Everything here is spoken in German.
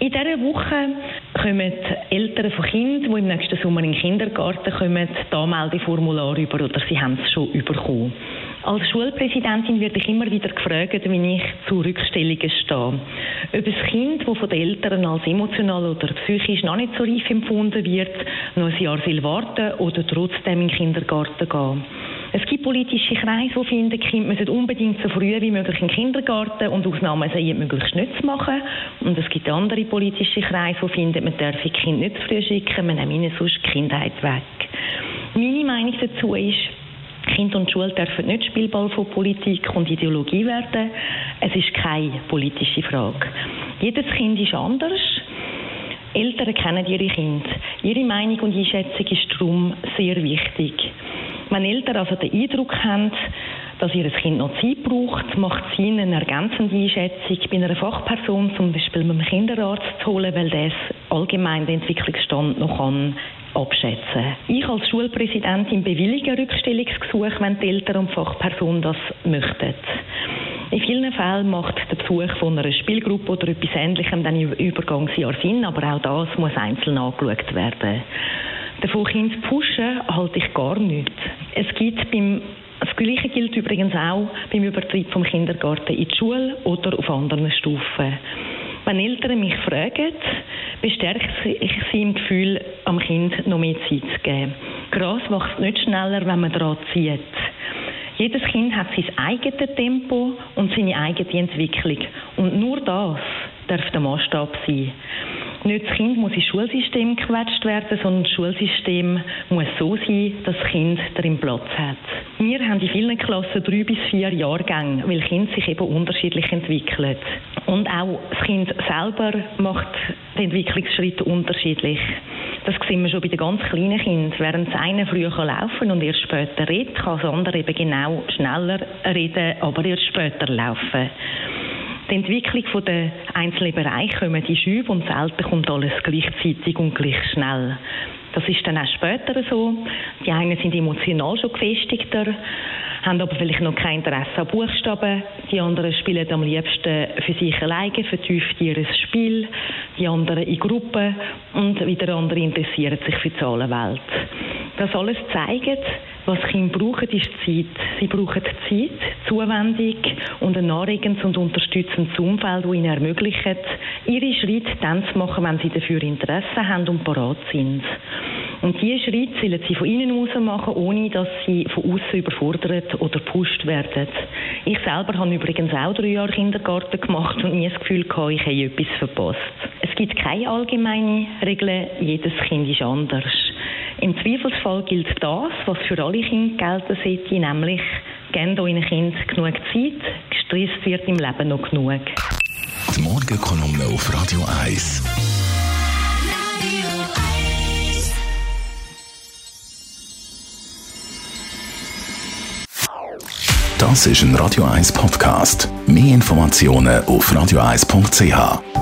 In dieser Woche kommen Eltern von Kindern, die im nächsten Sommer in den Kindergarten kommen, die Anmeldeformular über oder sie haben es schon bekommen. Als Schulpräsidentin werde ich immer wieder gefragt, wie ich zu Rückstellungen stehe. Ob ein Kind, das von den Eltern als emotional oder psychisch noch nicht so reif empfunden wird, noch ein Jahr warten oder trotzdem in den Kindergarten gehen. Es gibt politische Kreise, die finden, Kinder müssen unbedingt so früh wie möglich in den Kindergarten und Ausnahmen seien möglichst nicht zu machen. Und es gibt andere politische Kreise, die finden, man darf die Kinder nicht zu früh schicken, man nimmt ihnen sonst die Kindheit weg. Meine Meinung dazu ist, Kind und Schule dürfen nicht Spielball von Politik und Ideologie werden. Es ist keine politische Frage. Jedes Kind ist anders. Eltern kennen ihre Kinder. Ihre Meinung und Einschätzung ist darum sehr wichtig. Wenn Eltern also den Eindruck haben, dass ihr Kind noch Zeit braucht, macht es ihnen eine ergänzende Einschätzung bei einer Fachperson, zum Beispiel einem Kinderarzt zu holen, weil das allgemein den Entwicklungsstand noch kann abschätzen. Ich als Schulpräsidentin bewillige Rückstellungsgesuche, wenn die Eltern und Fachperson das möchten. In vielen Fällen macht der Besuch von einer Spielgruppe oder etwas Ähnlichem dann im Übergangsjahr Sinn, aber auch das muss einzeln angeschaut werden. Davon Kind zu pushen, halte ich gar nicht. Es gibt beim das Gleiche gilt übrigens auch beim Übertritt vom Kindergarten in die Schule oder auf anderen Stufen. Wenn Eltern mich fragen, bestärke ich sie im Gefühl, am Kind noch mehr Zeit zu geben. Gras wächst nicht schneller, wenn man daran zieht. Jedes Kind hat sein eigenes Tempo und seine eigene Entwicklung. Und nur das darf der Maßstab sein. Nicht das Kind muss ins Schulsystem gequetscht werden, sondern das Schulsystem muss so sein, dass das Kind darin Platz hat. Wir haben in vielen Klassen drei bis vier Jahrgänge, weil Kind sich eben unterschiedlich entwickelt. Und auch das Kind selber macht den Entwicklungsschritt unterschiedlich. Das sehen wir schon bei den ganz kleinen Kindern. Während das eine früher laufen und erst später redet, kann das andere eben genau schneller reden, aber erst später laufen die Entwicklung der einzelnen Bereiche kommen die Schübe und selten kommt alles gleichzeitig und gleich schnell. Das ist dann auch später so. Die einen sind emotional schon gefestigter, haben aber vielleicht noch kein Interesse an Buchstaben. Die anderen spielen am liebsten für sich alleine, vertieft ihr Spiel. Die anderen in Gruppen und wieder andere interessieren sich für die Zahlenwelt. Das alles zeigt, was Kinder brauchen, ist Zeit. Sie brauchen Zeit, Zuwendung und ein anregendes und unterstützendes Umfeld, das ihnen ermöglicht, ihre Schritte dann zu machen, wenn sie dafür Interesse haben und parat sind. Und diese Schritte sollen sie von innen aus machen, ohne dass sie von außen überfordert oder gepusht werden. Ich selber habe übrigens auch drei Jahre Kindergarten gemacht und nie das Gefühl gehabt, ich habe etwas verpasst. Es gibt keine allgemeine Regeln, jedes Kind ist anders. Im Zweifelsfall gilt das, was für alle Kinder gelten sollte, nämlich gebt euren Kind genug Zeit, gestresst wird im Leben noch genug. Die Morgenkolumne auf Radio 1. Das ist ein Radio 1 Podcast. Mehr Informationen auf radio1.ch.